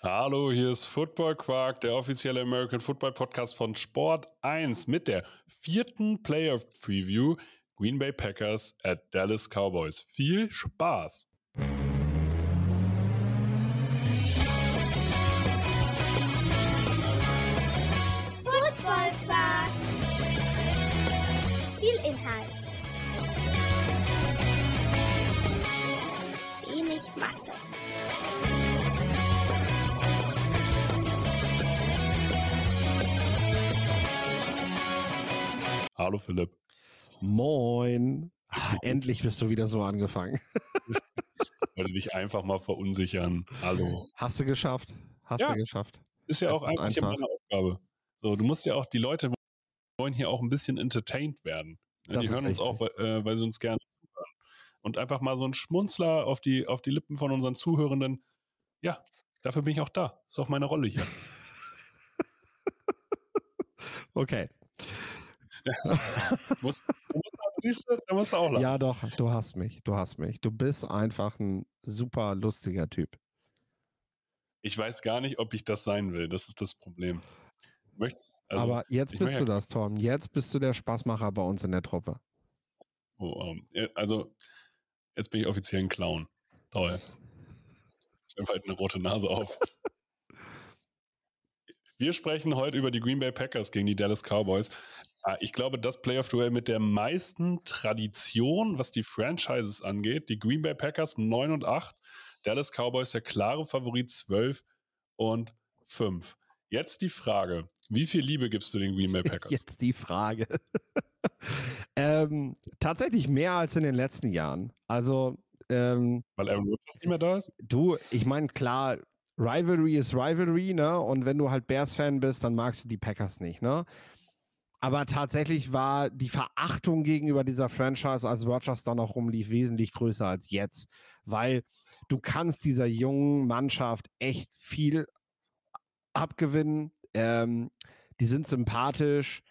Hallo, hier ist Football Quark, der offizielle American Football Podcast von Sport 1 mit der vierten Playoff Preview Green Bay Packers at Dallas Cowboys. Viel Spaß! Hallo Philipp. Moin. Ah, endlich bist du wieder so angefangen. Ich wollte dich einfach mal verunsichern. Hallo. Hast du geschafft. Hast Ja. du geschafft. Ist ja auch ist eigentlich einfach. meine Aufgabe. So, du musst ja auch, die Leute wollen hier auch ein bisschen entertained werden. Ja, Das die hören uns auch, weil, äh, weil sie uns gerne zuhören. Und einfach mal so ein Schmunzler auf die, auf die Lippen von unseren Zuhörenden. Ja, dafür bin ich auch da. Ist auch meine Rolle hier. Okay. Muss, da musst du auch lachen. Ja, doch, du hast mich. Du hast mich. Du bist einfach ein super lustiger Typ. Ich weiß gar nicht, ob ich das sein will. Das ist das Problem. Möchte, also, Aber jetzt bist du das, Tom. Jetzt bist du der Spaßmacher bei uns in der Truppe. oh, ähm, also, jetzt bin ich offiziell ein Clown. Toll. Jetzt mir bald eine rote Nase auf. Wir sprechen heute über die Green Bay Packers gegen die Dallas Cowboys. Ah, Ich glaube, das Playoff-Duell mit der meisten Tradition, was die Franchises angeht. Die Green Bay Packers 9 und 8, Dallas Cowboys der klare Favorit 12 und 5. Jetzt die Frage, wie viel Liebe gibst du den Green Bay Packers? Jetzt die Frage. ähm, tatsächlich mehr als in den letzten Jahren. Also, ähm, Weil Aaron Rodgers nicht mehr da ist? Du, ich meine, klar, Rivalry ist Rivalry, ne? Und wenn du halt Bears-Fan bist, dann magst du die Packers nicht, ne? Aber tatsächlich war die Verachtung gegenüber dieser Franchise, als Rodgers da noch rumlief, wesentlich größer als jetzt. Weil du kannst dieser jungen Mannschaft echt viel abgewinnen. Ähm, die sind sympathisch.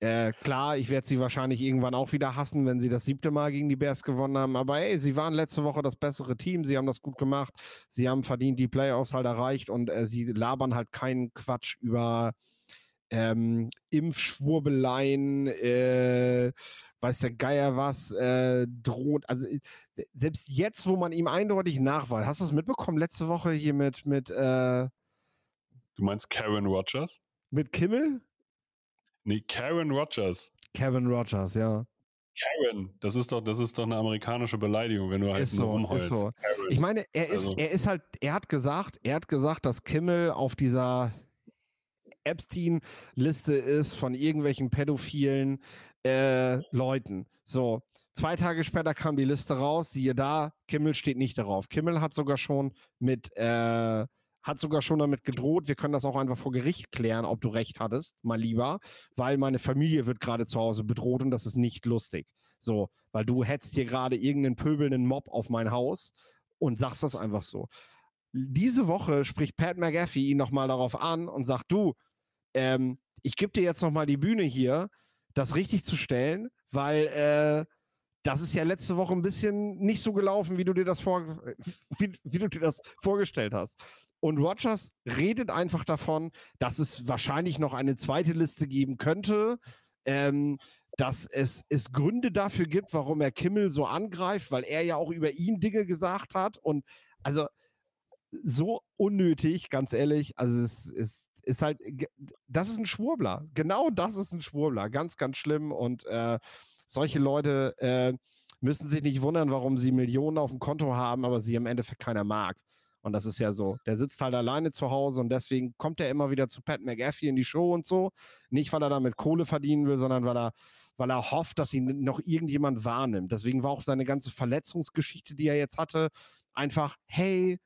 Äh, klar, ich werde sie wahrscheinlich irgendwann auch wieder hassen, wenn sie das siebte Mal gegen die Bears gewonnen haben. Aber ey, sie waren letzte Woche das bessere Team. Sie haben das gut gemacht. Sie haben verdient die Playoffs halt erreicht und äh, sie labern halt keinen Quatsch über ähm, Impfschwurbeleien, äh, weiß der Geier was, äh, droht. Also äh, selbst jetzt, wo man ihm eindeutig nachweist, hast du es mitbekommen letzte Woche hier mit, mit, äh, Du meinst Karen Rodgers? mit Kimmel? Nee, Karen Rodgers. Kevin Rogers, ja. Karen, das ist doch, das ist doch eine amerikanische Beleidigung, wenn du halt Ist nur so, rumheulst. ist so. Karen. Ich meine, er ist, Also- er ist halt, er hat gesagt, er hat gesagt, dass Kimmel auf dieser Epstein-Liste ist von irgendwelchen pädophilen äh, Leuten. So, zwei Tage später kam die Liste raus, siehe da, Kimmel steht nicht darauf. Kimmel hat sogar schon mit, äh, hat sogar schon damit gedroht, wir können das auch einfach vor Gericht klären, ob du recht hattest, mal lieber, weil meine Familie wird gerade zu Hause bedroht und das ist nicht lustig. So, weil du hetzt hier gerade irgendeinen pöbelnden Mob auf mein Haus und sagst das einfach so. Diese Woche spricht Pat McAfee ihn nochmal darauf an und sagt, du, ähm, ich gebe dir jetzt nochmal die Bühne hier, das richtig zu stellen, weil äh, das ist ja letzte Woche ein bisschen nicht so gelaufen, wie du dir das, vor, wie, wie du dir das vorgestellt hast. Und Rogers redet einfach davon, dass es wahrscheinlich noch eine zweite Liste geben könnte, ähm, dass es, es Gründe dafür gibt, warum er Kimmel so angreift, weil er ja auch über ihn Dinge gesagt hat. Und also so unnötig, ganz ehrlich. Also es ist, ist halt, das ist ein Schwurbler. Genau das ist ein Schwurbler. Ganz, ganz schlimm. Und äh, solche Leute äh, müssen sich nicht wundern, warum sie Millionen auf dem Konto haben, aber sie im Endeffekt keiner mag. Und das ist ja so. Der sitzt halt alleine zu Hause und deswegen kommt er immer wieder zu Pat McAfee in die Show und so. Nicht, weil er damit Kohle verdienen will, sondern weil er, weil er hofft, dass ihn noch irgendjemand wahrnimmt. Deswegen war auch seine ganze Verletzungsgeschichte, die er jetzt hatte, einfach, hey,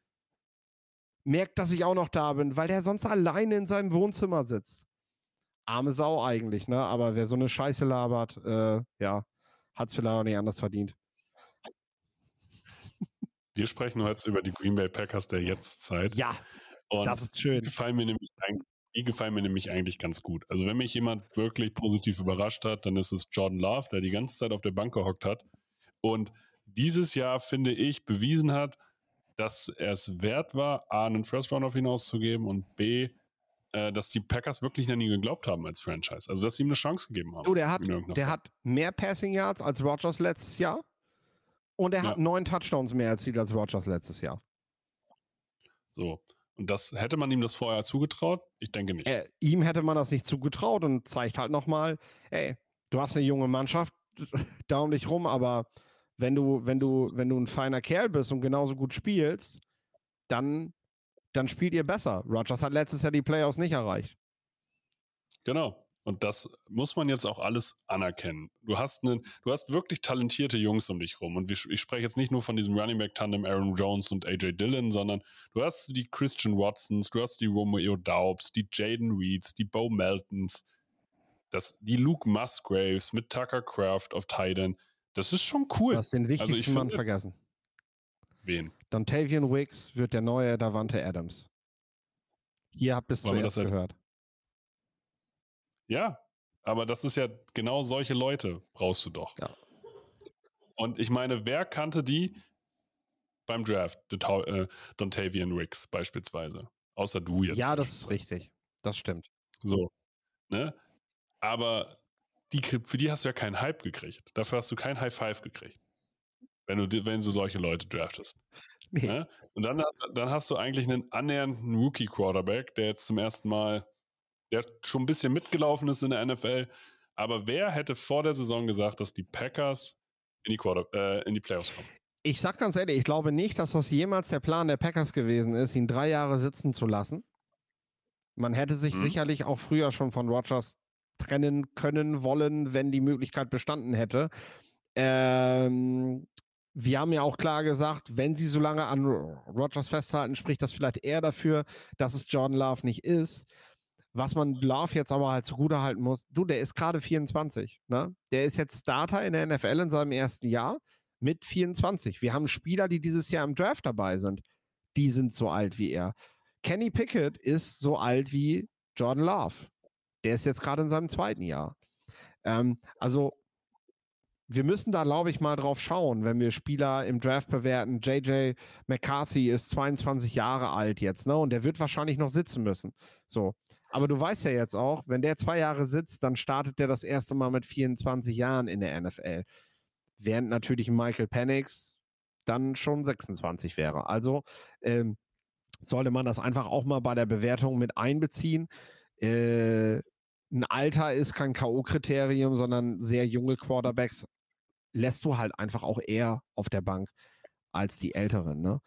merkt, dass ich auch noch da bin, weil der sonst alleine in seinem Wohnzimmer sitzt. Arme Sau eigentlich, ne? Aber wer so eine Scheiße labert, äh, ja, hat es vielleicht auch nicht anders verdient. Wir sprechen heute über die Green Bay Packers der Jetztzeit. Ja, Und das ist die schön. gefallen mir nämlich die gefallen mir nämlich eigentlich ganz gut. Also wenn mich jemand wirklich positiv überrascht hat, dann ist es Jordan Love, der die ganze Zeit auf der Bank gehockt hat und dieses Jahr, finde ich, bewiesen hat, dass er es wert war, A, einen First Round auf ihn auszugeben und B, äh, dass die Packers wirklich an ihn geglaubt haben als Franchise. Also, dass sie ihm eine Chance gegeben haben. Du, der hat, der hat mehr Passing Yards als Rogers letztes Jahr. Und er hat Ja. neun Touchdowns mehr erzielt als Rogers letztes Jahr. So. Und das hätte man ihm das vorher zugetraut? Ich denke nicht. Äh, ihm hätte man das nicht zugetraut und zeigt halt nochmal, ey, du hast eine junge Mannschaft da um dich rum, aber wenn du, wenn du, wenn du ein feiner Kerl bist und genauso gut spielst, dann, dann spielt ihr besser. Rogers hat letztes Jahr die Playoffs nicht erreicht. Genau. Und das muss man jetzt auch alles anerkennen. Du hast einen, du hast wirklich talentierte Jungs um dich rum. Und ich spreche jetzt nicht nur von diesem Running Back Tandem Aaron Jones und AJ Dillon, sondern du hast die Christian Watsons, du hast die Romeo Daubs, die Jaden Reeds, die Bo Meltons, das, die Luke Musgraves mit Tucker Craft auf Titan. Das ist schon Du cool. hast den wichtigsten Also Mann finde- vergessen. Wen? Dontavian Wicks wird der neue Davante Adams. Ihr habt es Wollen wir zuerst gehört. Ja, aber das ist ja genau solche Leute brauchst du doch. Ja. Und ich meine, wer kannte die beim Draft? Äh, Dontavian Wicks beispielsweise. Außer du jetzt. Ja, das ist richtig. Das stimmt. So. Ne? Aber die, für die hast du ja keinen Hype gekriegt. Dafür hast du kein High Five gekriegt. Wenn du, wenn du solche Leute draftest. Nee. Ne? Und dann, dann hast du eigentlich einen annähernden Rookie-Quarterback, der jetzt zum ersten Mal, der schon ein bisschen mitgelaufen ist in der NFL. Aber wer hätte vor der Saison gesagt, dass die Packers in die, Quarter, äh, in die Playoffs kommen? Ich sag ganz ehrlich, ich glaube nicht, dass das jemals der Plan der Packers gewesen ist, ihn drei Jahre sitzen zu lassen. Man hätte sich Mhm. sicherlich auch früher schon von Rogers trennen können, wollen, wenn die Möglichkeit bestanden hätte. Ähm, wir haben ja auch klar gesagt, wenn sie so lange an Rogers festhalten, spricht das vielleicht eher dafür, dass es Jordan Love nicht ist. Was man Love jetzt aber halt zugute halten muss, du, der ist gerade 24. Ne? Der ist jetzt Starter in der NFL in seinem ersten Jahr mit 24. Wir haben Spieler, die dieses Jahr im Draft dabei sind. Die sind so alt wie er. Kenny Pickett ist so alt wie Jordan Love. Der ist jetzt gerade in seinem zweiten Jahr. Ähm, also, wir müssen da, glaube ich, mal drauf schauen, wenn wir Spieler im Draft bewerten. JJ McCarthy ist 22 Jahre alt jetzt, ne? Und der wird wahrscheinlich noch sitzen müssen. So. Aber du weißt ja jetzt auch, wenn der zwei Jahre sitzt, dann startet der das erste Mal mit 24 Jahren in der NFL. Während natürlich Michael Penix dann schon 26 wäre. Also ähm, sollte man das einfach auch mal bei der Bewertung mit einbeziehen. Äh, ein Alter ist kein K.O.-Kriterium, sondern sehr junge Quarterbacks lässt du halt einfach auch eher auf der Bank als die Älteren. Ne?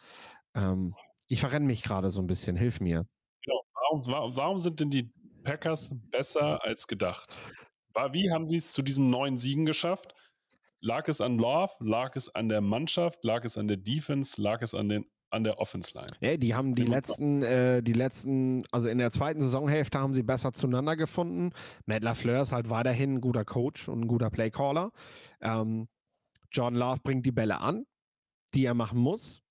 Ähm, ich verrenne mich gerade so ein bisschen, hilf mir. Genau. Warum, warum, sind denn die Packers besser als gedacht? Wie haben sie es zu diesen neun Siegen geschafft? Lag es an Love? Lag es an der Mannschaft? Lag es an der Defense? Lag es an, den, an der Offense Line? Ja, die haben die letzten, äh, die letzten, also in der zweiten Saisonhälfte haben sie besser zueinander gefunden. Matt LaFleur ist halt weiterhin ein guter Coach und ein guter Playcaller. Ähm, John Love bringt die Bälle an, die er machen muss.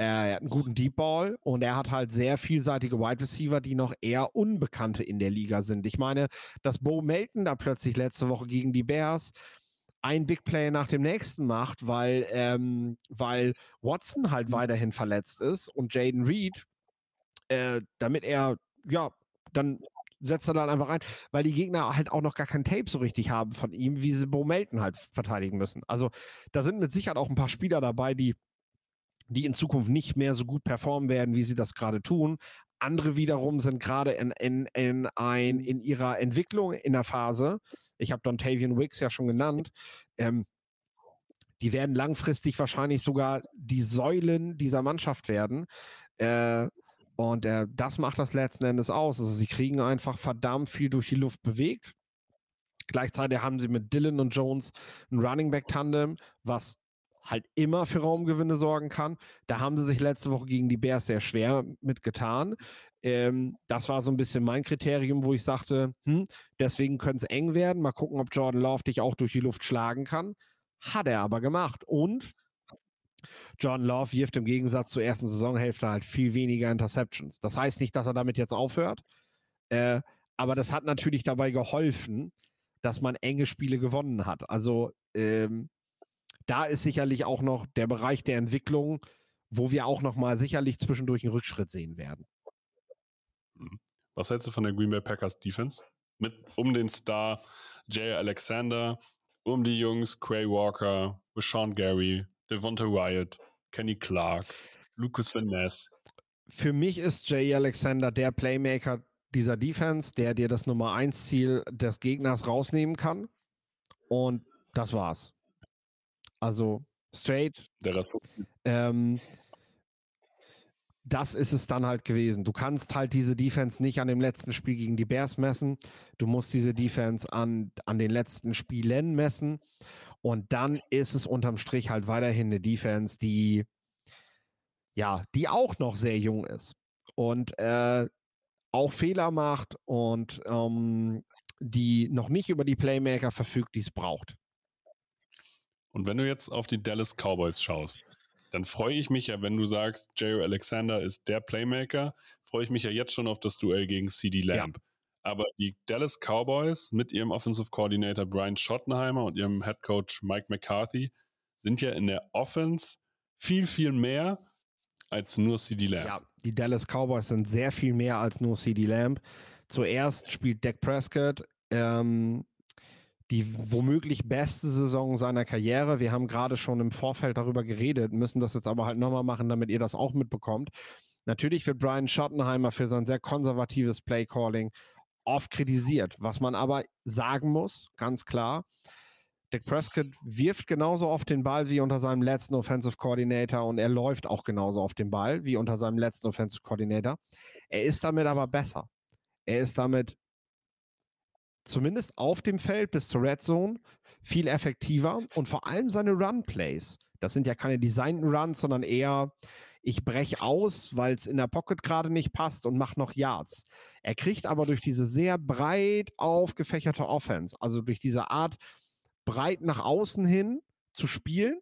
Er hat einen guten Deep Ball und er hat halt sehr vielseitige Wide Receiver, die noch eher Unbekannte in der Liga sind. Ich meine, dass Bo Melton da plötzlich letzte Woche gegen die Bears ein Big Play nach dem nächsten macht, weil, ähm, weil Watson halt weiterhin verletzt ist und Jaden Reed, äh, damit er, ja, dann setzt er dann einfach ein, weil die Gegner halt auch noch gar kein Tape so richtig haben von ihm, wie sie Bo Melton halt verteidigen müssen. Also da sind mit Sicherheit auch ein paar Spieler dabei, die, die in Zukunft nicht mehr so gut performen werden, wie sie das gerade tun. Andere wiederum sind gerade in, in, in, ein, in ihrer Entwicklung in der Phase. Ich habe Dontavian Wicks ja schon genannt. Ähm, die werden langfristig wahrscheinlich sogar die Säulen dieser Mannschaft werden. Äh, und äh, das macht das letzten Endes aus. Also sie kriegen einfach verdammt viel durch die Luft bewegt. Gleichzeitig haben sie mit Dylan und Jones ein Running Back Tandem, was halt immer für Raumgewinne sorgen kann. Da haben sie sich letzte Woche gegen die Bears sehr schwer mitgetan. Ähm, das war so ein bisschen mein Kriterium, wo ich sagte, hm, deswegen könnte es eng werden. Mal gucken, ob Jordan Love dich auch durch die Luft schlagen kann. Hat er aber gemacht. Und John Love wirft im Gegensatz zur ersten Saisonhälfte halt viel weniger Interceptions. Das heißt nicht, dass er damit jetzt aufhört, äh, aber das hat natürlich dabei geholfen, dass man enge Spiele gewonnen hat. Also ähm, da ist sicherlich auch noch der Bereich der Entwicklung wo wir auch nochmal sicherlich zwischendurch einen Rückschritt sehen werden. Was hältst du von der Green Bay Packers Defense? Mit um den Star Jay Alexander, um die Jungs Cray Walker, Sean Gary, Devonta Wyatt, Kenny Clark, Lucas Van Ness. Für mich ist Jay Alexander der Playmaker dieser Defense, der dir das Nummer 1 Ziel des Gegners rausnehmen kann. Und das war's. Also straight. Der Rest Ähm, das ist es dann halt gewesen. Du kannst halt diese Defense nicht an dem letzten Spiel gegen die Bears messen. Du musst diese Defense an, an den letzten Spielen messen. Und dann ist es unterm Strich halt weiterhin eine Defense, die ja, die auch noch sehr jung ist und äh, auch Fehler macht und ähm, die noch nicht über die Playmaker verfügt, die es braucht. Und wenn du jetzt auf die Dallas Cowboys schaust, dann freue ich mich ja, wenn du sagst, J.O. Alexander ist der Playmaker, freue ich mich ja jetzt schon auf das Duell gegen CD Lamb. Ja. Aber die Dallas Cowboys mit ihrem Offensive Coordinator Brian Schottenheimer und ihrem Head Coach Mike McCarthy sind ja in der Offense viel, viel mehr als nur CD Lamb. Ja, die Dallas Cowboys sind sehr viel mehr als nur CD Lamb. Zuerst spielt Dak Prescott ähm, die womöglich beste Saison seiner Karriere. Wir haben gerade schon im Vorfeld darüber geredet, müssen das jetzt aber halt nochmal machen, damit ihr das auch mitbekommt. Natürlich wird Brian Schottenheimer für sein sehr konservatives Playcalling oft kritisiert. Was man aber sagen muss, ganz klar, Dick Prescott wirft genauso oft den Ball wie unter seinem letzten Offensive Coordinator und er läuft auch genauso auf den Ball wie unter seinem letzten Offensive Coordinator. Er ist damit aber besser. Er ist damit zumindest auf dem Feld bis zur Red Zone viel effektiver und vor allem seine Run Plays. Das sind ja keine designten Runs, sondern eher ich breche aus, weil es in der Pocket gerade nicht passt und mache noch Yards. Er kriegt aber durch diese sehr breit aufgefächerte Offense, also durch diese Art breit nach außen hin zu spielen,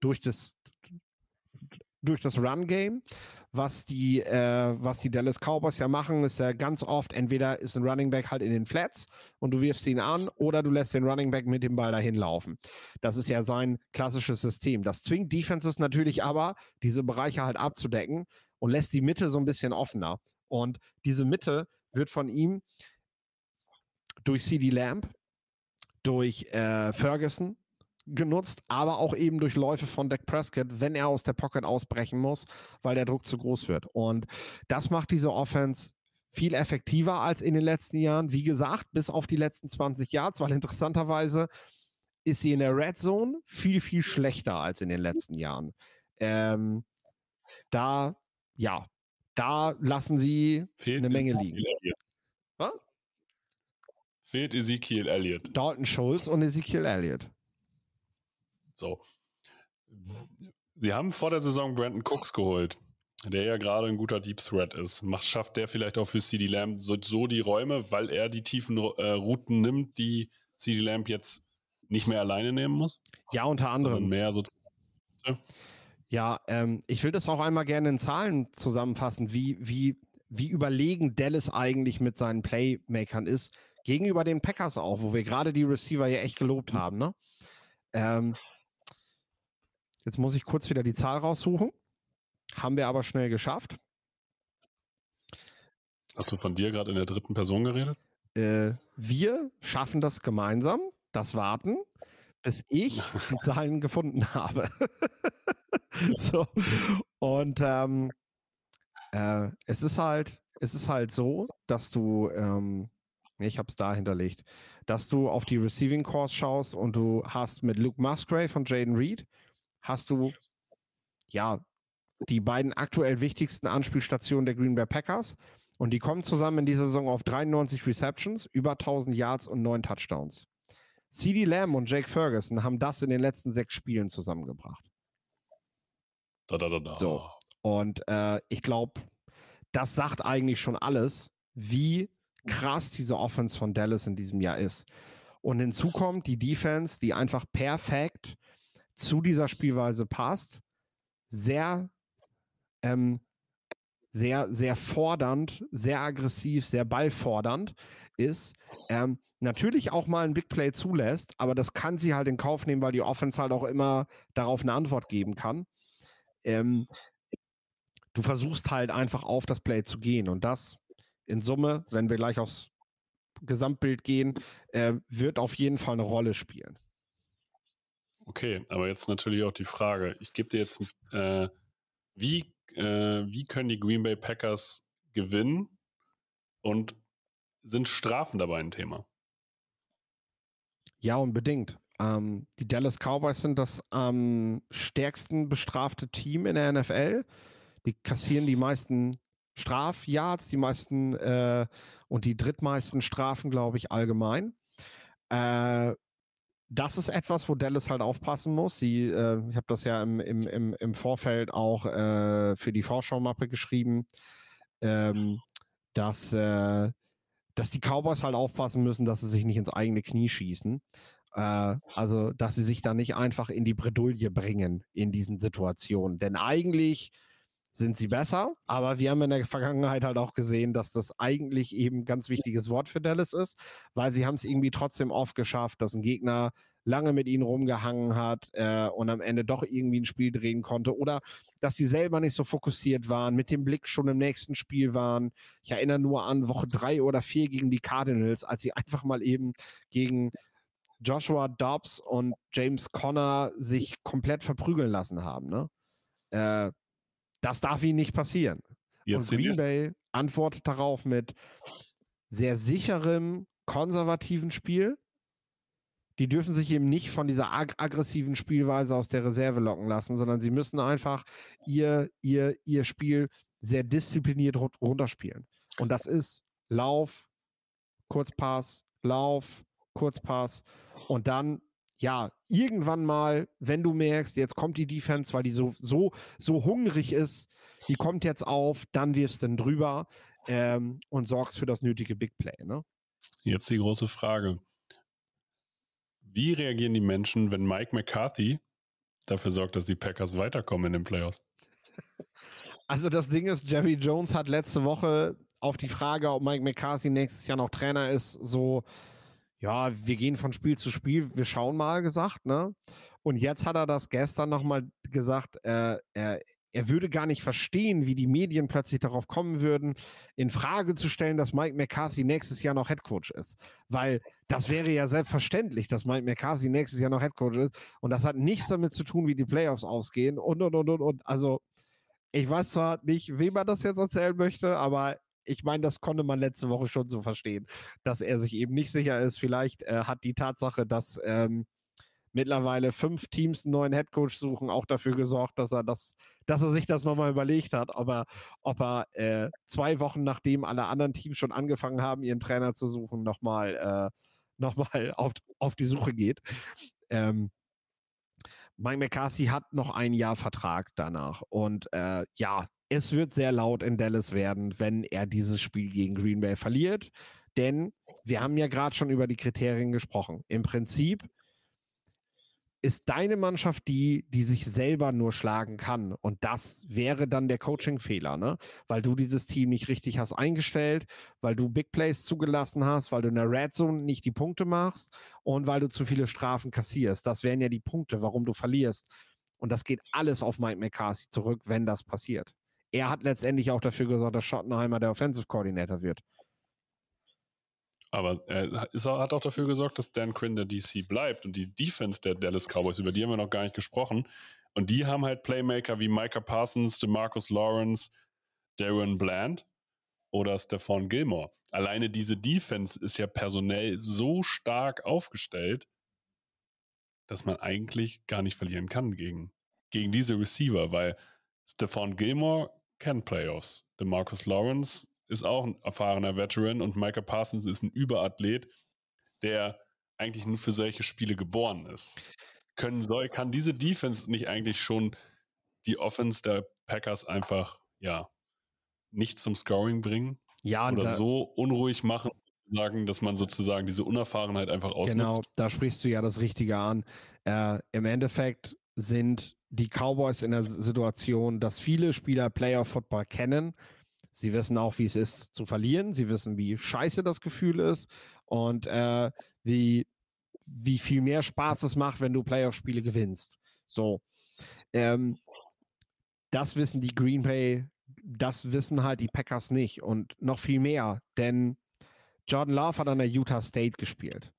durch das, durch das Run-Game, was die, äh, was die Dallas Cowboys ja machen, ist ja ganz oft, entweder ist ein Running Back halt in den Flats und du wirfst ihn an oder du lässt den Running Back mit dem Ball dahin laufen. Das ist ja sein klassisches System. Das zwingt Defenses natürlich aber, diese Bereiche halt abzudecken und lässt die Mitte so ein bisschen offener. Und diese Mitte wird von ihm durch CD Lamp, durch äh, Ferguson, genutzt, aber auch eben durch Läufe von Dak Prescott, wenn er aus der Pocket ausbrechen muss, weil der Druck zu groß wird. Und das macht diese Offense viel effektiver als in den letzten Jahren. Wie gesagt, bis auf die letzten 20 Yards, weil interessanterweise ist sie in der Red Zone viel, viel schlechter als in den letzten Jahren. Ähm, da, ja, da lassen sie Fehlt eine Menge liegen. Fehlt Ezekiel Elliott. Dalton Schulz und Ezekiel Elliott. So. Sie haben vor der Saison Brandon Cooks geholt, der ja gerade ein guter Deep Threat ist. Macht, schafft der vielleicht auch für CD Lamb so, so die Räume, weil er die tiefen äh, Routen nimmt, die CD Lamb jetzt nicht mehr alleine nehmen muss? Ja, unter anderem. Mehr sozusagen. Ja, ähm, ich will das auch einmal gerne in Zahlen zusammenfassen, wie, wie, wie überlegen Dallas eigentlich mit seinen Playmakern ist, gegenüber den Packers auch, wo wir gerade die Receiver ja echt gelobt haben. Ne? Ähm, Jetzt muss ich kurz wieder die Zahl raussuchen. Haben wir aber schnell geschafft. Hast du von dir gerade in der dritten Person geredet? Äh, wir schaffen das gemeinsam, das Warten, bis ich die Zahlen gefunden habe. so. Und ähm, äh, es ist halt, es ist halt so, dass du, ähm, ich habe es da hinterlegt, dass du auf die Receiving Course schaust und du hast mit Luke Musgrave von Jaden Reed hast du ja die beiden aktuell wichtigsten Anspielstationen der Green Bay Packers. Und die kommen zusammen in dieser Saison auf 93 Receptions, über 1000 Yards und 9 Touchdowns. CD Lamb und Jake Ferguson haben das in den letzten sechs Spielen zusammengebracht. Da, da, da, da. So. Und äh, ich glaube, das sagt eigentlich schon alles, wie krass diese Offense von Dallas in diesem Jahr ist. Und hinzu kommt die Defense, die einfach perfekt zu dieser Spielweise passt. Sehr, ähm, sehr, sehr fordernd, sehr aggressiv, sehr ballfordernd ist. Ähm, natürlich auch mal ein Big Play zulässt, aber das kann sie halt in Kauf nehmen, weil die Offense halt auch immer darauf eine Antwort geben kann. ähm, du versuchst halt einfach auf das Play zu gehen und das in Summe, wenn wir gleich aufs Gesamtbild gehen, äh, wird auf jeden Fall eine Rolle spielen. Okay, aber jetzt natürlich auch die Frage, ich gebe dir jetzt, äh, wie, äh, wie können die Green Bay Packers gewinnen und sind Strafen dabei ein Thema? Ja, unbedingt. Ähm, die Dallas Cowboys sind das am stärksten bestrafte Team in der NFL. Die kassieren die meisten Strafyards, die meisten äh, und die drittmeisten Strafen, glaube ich, allgemein. Äh, das ist etwas, wo Dallas halt aufpassen muss. Sie, äh, ich habe das ja im, im, im, im Vorfeld auch äh, für die Vorschaumappe geschrieben, ähm, dass, äh, dass die Cowboys halt aufpassen müssen, dass sie sich nicht ins eigene Knie schießen. Äh, also, dass sie sich da nicht einfach in die Bredouille bringen in diesen Situationen. Denn eigentlich sind sie besser, aber wir haben in der Vergangenheit halt auch gesehen, dass das eigentlich eben ein ganz wichtiges Wort für Dallas ist, weil sie haben es irgendwie trotzdem oft geschafft, dass ein Gegner lange mit ihnen rumgehangen hat äh, und am Ende doch irgendwie ein Spiel drehen konnte oder dass sie selber nicht so fokussiert waren, mit dem Blick schon im nächsten Spiel waren. Ich erinnere nur an Woche drei oder vier gegen die Cardinals, als sie einfach mal eben gegen Joshua Dobbs und James Conner sich komplett verprügeln lassen haben. Ne? Äh, das darf ihnen nicht passieren. Jetzt und Green Bay antwortet darauf mit sehr sicherem, konservativen Spiel. Die dürfen sich eben nicht von dieser ag aggressiven Spielweise aus der Reserve locken lassen, sondern sie müssen einfach ihr, ihr, ihr Spiel sehr diszipliniert runterspielen. Und das ist Lauf, Kurzpass, Lauf, Kurzpass und dann ja, irgendwann mal, wenn du merkst, jetzt kommt die Defense, weil die so, so, so hungrig ist, die kommt jetzt auf, dann wirfst du drüber ähm, und sorgst für das nötige Big Play. Ne? Jetzt die große Frage. Wie reagieren die Menschen, wenn Mike McCarthy dafür sorgt, dass die Packers weiterkommen in den Playoffs? Also das Ding ist, Jerry Jones hat letzte Woche auf die Frage, ob Mike McCarthy nächstes Jahr noch Trainer ist, so ja, wir gehen von Spiel zu Spiel, wir schauen mal gesagt, ne? Und jetzt hat er das gestern nochmal gesagt, äh, er, er würde gar nicht verstehen, wie die Medien plötzlich darauf kommen würden, in Frage zu stellen, dass Mike McCarthy nächstes Jahr noch Headcoach ist. Weil das wäre ja selbstverständlich, dass Mike McCarthy nächstes Jahr noch Headcoach ist. Und das hat nichts damit zu tun, wie die Playoffs ausgehen und, und, und, und, und. Also, ich weiß zwar nicht, wem man das jetzt erzählen möchte, aber ich meine, das konnte man letzte Woche schon so verstehen, dass er sich eben nicht sicher ist. Vielleicht äh, hat die Tatsache, dass ähm, mittlerweile fünf Teams einen neuen Headcoach suchen, auch dafür gesorgt, dass er das, dass er sich das nochmal überlegt hat, ob er, ob er äh, zwei Wochen nachdem alle anderen Teams schon angefangen haben, ihren Trainer zu suchen, nochmal äh, noch auf, auf die Suche geht. Ähm, Mike McCarthy hat noch ein Jahr Vertrag danach. Und äh, ja, es wird sehr laut in Dallas werden, wenn er dieses Spiel gegen Green Bay verliert. Denn wir haben ja gerade schon über die Kriterien gesprochen. Im Prinzip ist deine Mannschaft die, die sich selber nur schlagen kann. Und das wäre dann der Coaching-Fehler, ne? Weil du dieses Team nicht richtig hast eingestellt, weil du Big Plays zugelassen hast, weil du in der Red Zone nicht die Punkte machst und weil du zu viele Strafen kassierst. Das wären ja die Punkte, warum du verlierst. Und das geht alles auf Mike McCarthy zurück, wenn das passiert er hat letztendlich auch dafür gesorgt, dass Schottenheimer der Offensive Coordinator wird. Aber er hat auch dafür gesorgt, dass Dan Quinn der DC bleibt und die Defense der Dallas Cowboys, über die haben wir noch gar nicht gesprochen. Und die haben halt Playmaker wie Micah Parsons, DeMarcus Lawrence, Darren Bland oder Stephon Gilmore. Alleine diese Defense ist ja personell so stark aufgestellt, dass man eigentlich gar nicht verlieren kann gegen, gegen diese Receiver, weil Stephon Gilmore kennt Playoffs. Der Marcus Lawrence ist auch ein erfahrener Veteran und Micah Parsons ist ein Überathlet, der eigentlich nur für solche Spiele geboren ist. Können soll, kann diese Defense nicht eigentlich schon die Offense der Packers einfach, ja, nicht zum Scoring bringen? Ja, oder so unruhig machen, sagen, dass man sozusagen diese Unerfahrenheit einfach ausnutzt? Genau, da sprichst du ja das Richtige an. Äh, Im Endeffekt sind die Cowboys in der Situation, dass viele Spieler Playoff Football kennen. Sie wissen auch, wie es ist zu verlieren. Sie wissen, wie scheiße das Gefühl ist und äh, wie, wie viel mehr Spaß es macht, wenn du Playoff-Spiele gewinnst. So. Ähm, das wissen die Green Bay, das wissen halt die Packers nicht und noch viel mehr, denn Jordan Love hat an der Utah State gespielt.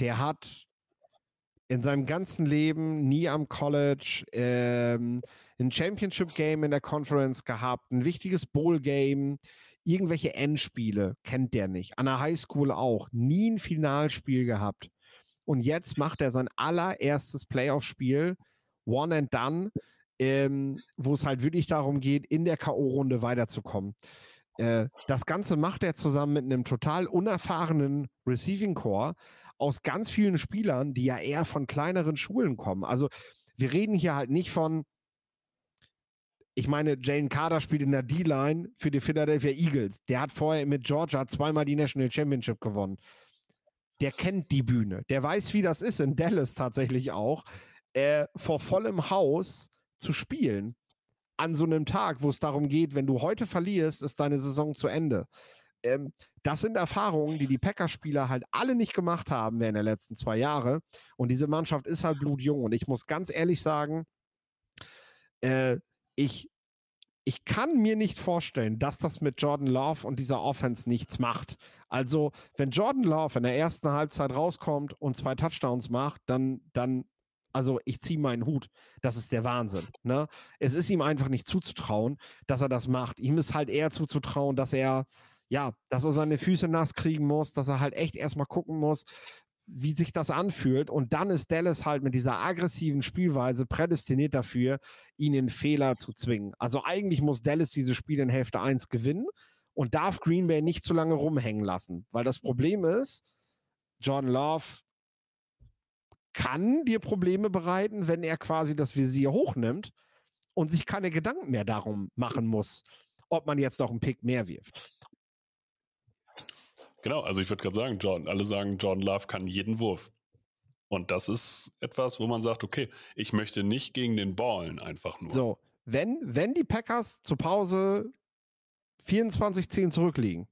Der hat in seinem ganzen Leben nie am College ähm, ein Championship Game in der Conference gehabt, ein wichtiges Bowl Game, irgendwelche Endspiele kennt der nicht. An der Highschool auch nie ein Finalspiel gehabt. Und jetzt macht er sein allererstes Playoff-Spiel, One and Done, ähm, wo es halt wirklich darum geht, in der K.O.-Runde weiterzukommen. Äh, das Ganze macht er zusammen mit einem total unerfahrenen Receiving Core aus ganz vielen Spielern, die ja eher von kleineren Schulen kommen. Also wir reden hier halt nicht von, ich meine, Jane Carter spielt in der D-Line für die Philadelphia Eagles. Der hat vorher mit Georgia zweimal die National Championship gewonnen. Der kennt die Bühne. Der weiß, wie das ist, in Dallas tatsächlich auch, äh, vor vollem Haus zu spielen. An so einem Tag, wo es darum geht, wenn du heute verlierst, ist deine Saison zu Ende. Ähm, das sind Erfahrungen, die die Packers-Spieler halt alle nicht gemacht haben während der letzten zwei Jahre. Und diese Mannschaft ist halt blutjung. Und ich muss ganz ehrlich sagen, äh, ich, ich kann mir nicht vorstellen, dass das mit Jordan Love und dieser Offense nichts macht. Also, wenn Jordan Love in der ersten Halbzeit rauskommt und zwei Touchdowns macht, dann, dann also ich ziehe meinen Hut. Das ist der Wahnsinn. Ne? Es ist ihm einfach nicht zuzutrauen, dass er das macht. Ihm ist halt eher zuzutrauen, dass er ja, dass er seine Füße nass kriegen muss, dass er halt echt erstmal gucken muss, wie sich das anfühlt. Und dann ist Dallas halt mit dieser aggressiven Spielweise prädestiniert dafür, ihn in Fehler zu zwingen. Also eigentlich muss Dallas diese Spiele in Hälfte 1 gewinnen und darf Green Bay nicht zu lange rumhängen lassen. Weil das Problem ist, John Love kann dir Probleme bereiten, wenn er quasi das Visier hochnimmt und sich keine Gedanken mehr darum machen muss, ob man jetzt noch einen Pick mehr wirft. Genau, also ich würde gerade sagen, Jordan, alle sagen, Jordan Love kann jeden Wurf. Und das ist etwas, wo man sagt, okay, ich möchte nicht gegen den Ballen einfach nur. So, wenn, wenn die Packers zur Pause 24-10 zurückliegen,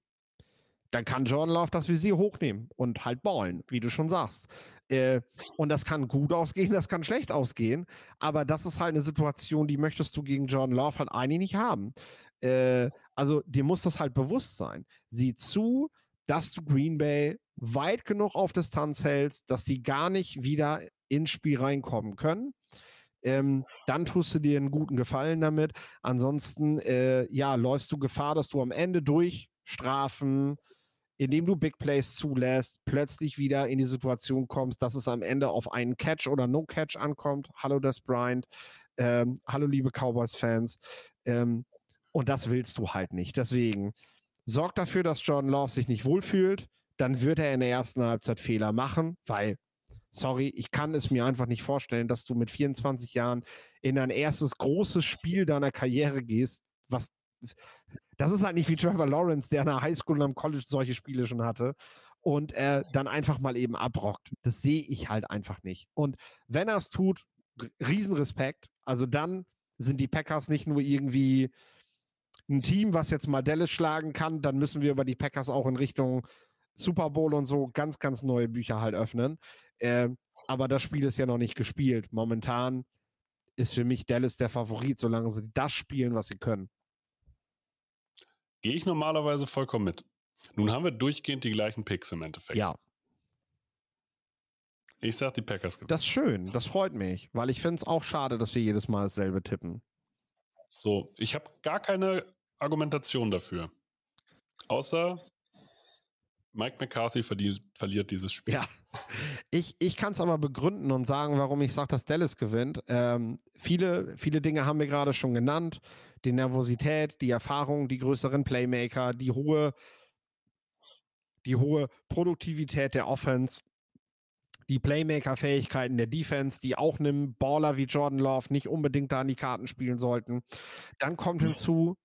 dann kann Jordan Love das Visier hochnehmen und halt ballen, wie du schon sagst. Äh, und das kann gut ausgehen, das kann schlecht ausgehen. Aber das ist halt eine Situation, die möchtest du gegen Jordan Love halt eigentlich nicht haben. Äh, also dir muss das halt bewusst sein. Sieh zu, dass du Green Bay weit genug auf Distanz hältst, dass die gar nicht wieder ins Spiel reinkommen können. Ähm, dann tust du dir einen guten Gefallen damit. Ansonsten, äh, ja, läufst du Gefahr, dass du am Ende durch Strafen, indem du Big Plays zulässt, plötzlich wieder in die Situation kommst, dass es am Ende auf einen Catch oder No Catch ankommt. Hallo, das Bryant. Ähm, hallo, liebe Cowboys-Fans. Ähm, und das willst du halt nicht. Deswegen, sorgt dafür, dass Jordan Love sich nicht wohlfühlt, dann wird er in der ersten Halbzeit Fehler machen, weil, sorry, ich kann es mir einfach nicht vorstellen, dass du mit 24 Jahren in dein erstes großes Spiel deiner Karriere gehst, was das ist halt nicht wie Trevor Lawrence, der in der Highschool und am College solche Spiele schon hatte und er dann einfach mal eben abrockt. Das sehe ich halt einfach nicht. Und wenn er es tut, Riesenrespekt. Also dann sind die Packers nicht nur irgendwie ein Team, was jetzt mal Dallas schlagen kann, dann müssen wir über die Packers auch in Richtung Super Bowl und so ganz, ganz neue Bücher halt öffnen. Äh, aber das Spiel ist ja noch nicht gespielt. Momentan ist für mich Dallas der Favorit, solange sie das spielen, was sie können. Gehe ich normalerweise vollkommen mit. Nun haben wir durchgehend die gleichen Picks im Endeffekt. Ja. Ich sag, die Packers gewinnen. Das ist schön, das freut mich, weil ich finde es auch schade, dass wir jedes Mal dasselbe tippen. So, ich habe gar keine Argumentation dafür. Außer Mike McCarthy verdient, verliert dieses Spiel. Ja, ich, ich kann es aber begründen und sagen, warum ich sage, dass Dallas gewinnt. Ähm, viele, viele Dinge haben wir gerade schon genannt. Die Nervosität, die Erfahrung, die größeren Playmaker, die hohe, die hohe Produktivität der Offense die Playmaker-Fähigkeiten der Defense, die auch einem Baller wie Jordan Love nicht unbedingt da an die Karten spielen sollten. Dann kommt hinzu,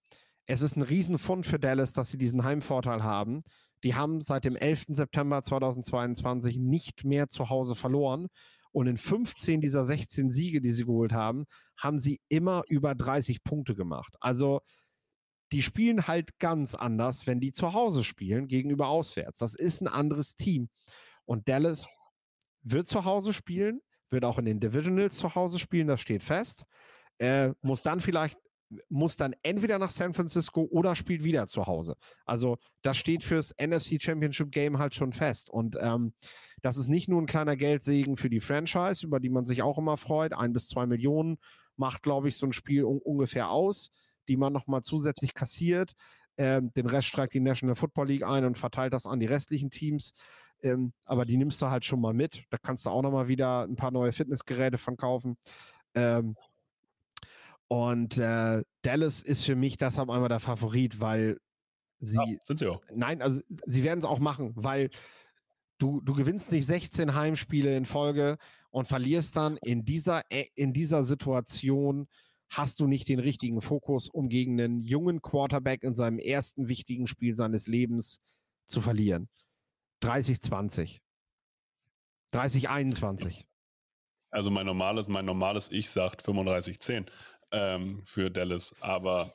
es ist ein Riesenfund für Dallas, dass sie diesen Heimvorteil haben. Die haben seit dem 11. September 2022 nicht mehr zu Hause verloren. Und in 15 dieser 16 Siege, die sie geholt haben, haben sie immer über 30 Punkte gemacht. Also die spielen halt ganz anders, wenn die zu Hause spielen gegenüber auswärts. Das ist ein anderes Team. Und Dallas wird zu Hause spielen, wird auch in den Divisionals zu Hause spielen, das steht fest. Äh, muss dann vielleicht muss dann entweder nach San Francisco oder spielt wieder zu Hause. Also das steht fürs NFC Championship Game halt schon fest. Und ähm, das ist nicht nur ein kleiner Geldsegen für die Franchise, über die man sich auch immer freut. Ein bis zwei Millionen macht, glaube ich, so ein Spiel un ungefähr aus, die man nochmal zusätzlich kassiert. Ähm, den Rest streikt die National Football League ein und verteilt das an die restlichen Teams. Ähm, aber die nimmst du halt schon mal mit. Da kannst du auch nochmal wieder ein paar neue Fitnessgeräte von kaufen. Ähm, und äh, Dallas ist für mich deshalb einmal der Favorit, weil sie. Ja, sind sie auch. Nein, also sie werden es auch machen, weil du, du gewinnst nicht 16 Heimspiele in Folge und verlierst dann in dieser, äh, in dieser Situation hast du nicht den richtigen Fokus, um gegen einen jungen Quarterback in seinem ersten wichtigen Spiel seines Lebens zu verlieren. 30-20. 30-21. Also mein normales, mein normales Ich sagt 35-10 ähm, für Dallas, aber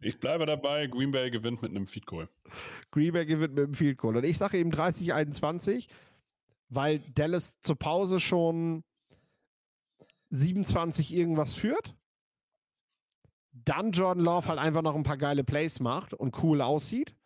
ich bleibe dabei, Green Bay gewinnt mit einem Feed Goal. Green Bay gewinnt mit einem Field Goal. Und ich sage eben 30-21, weil Dallas zur Pause schon 27 irgendwas führt. Dann Jordan Love halt einfach noch ein paar geile Plays macht und cool aussieht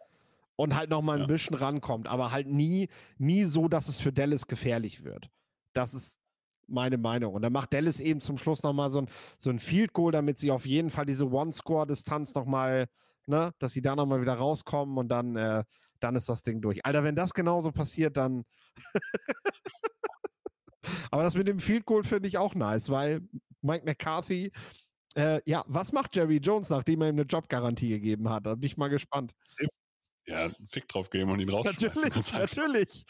und halt noch mal ein ja. bisschen rankommt, aber halt nie, nie so, dass es für Dallas gefährlich wird. Das ist meine Meinung. Und dann macht Dallas eben zum Schluss noch mal so ein, so ein Field Goal, damit sie auf jeden Fall diese One-Score-Distanz noch mal, ne, dass sie da noch mal wieder rauskommen und dann, äh, dann ist das Ding durch. Alter, wenn das genauso passiert, dann Aber das mit dem Field Goal finde ich auch nice, weil Mike McCarthy, äh, ja, was macht Jerry Jones, nachdem er ihm eine Jobgarantie gegeben hat? Da bin ich mal gespannt. Ja, einen Fick drauf geben und ihn rausschmeißen. Natürlich, natürlich.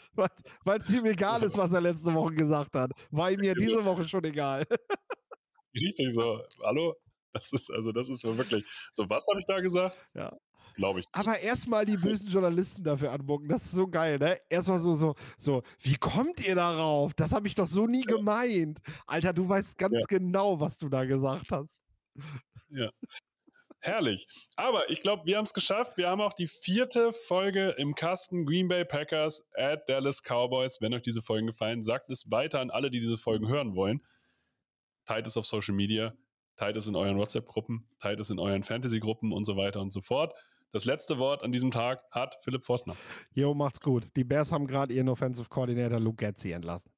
Weil es ihm egal ist, was er letzte Woche gesagt hat. War ihm ja diese Woche schon egal. Richtig so. Hallo? Das ist, also das ist wirklich. So, was habe ich da gesagt? Ja glaube ich. Aber erstmal die bösen Journalisten dafür anmucken, das ist so geil, ne? Erstmal so, so, so, wie kommt ihr darauf? Das habe ich doch so nie gemeint. Alter, du weißt ganz ja. genau, was du da gesagt hast. Ja. Herrlich. Aber ich glaube, wir haben es geschafft. Wir haben auch die vierte Folge im Kasten Green Bay Packers at Dallas Cowboys. Wenn euch diese Folgen gefallen, sagt es weiter an alle, die diese Folgen hören wollen. Teilt es auf Social Media, teilt es in euren WhatsApp-Gruppen, teilt es in euren Fantasy-Gruppen und so weiter und so fort. Das letzte Wort an diesem Tag hat Philipp Forstner. Jo, macht's gut. Die Bears haben gerade ihren Offensive Coordinator Luke Getzi entlassen.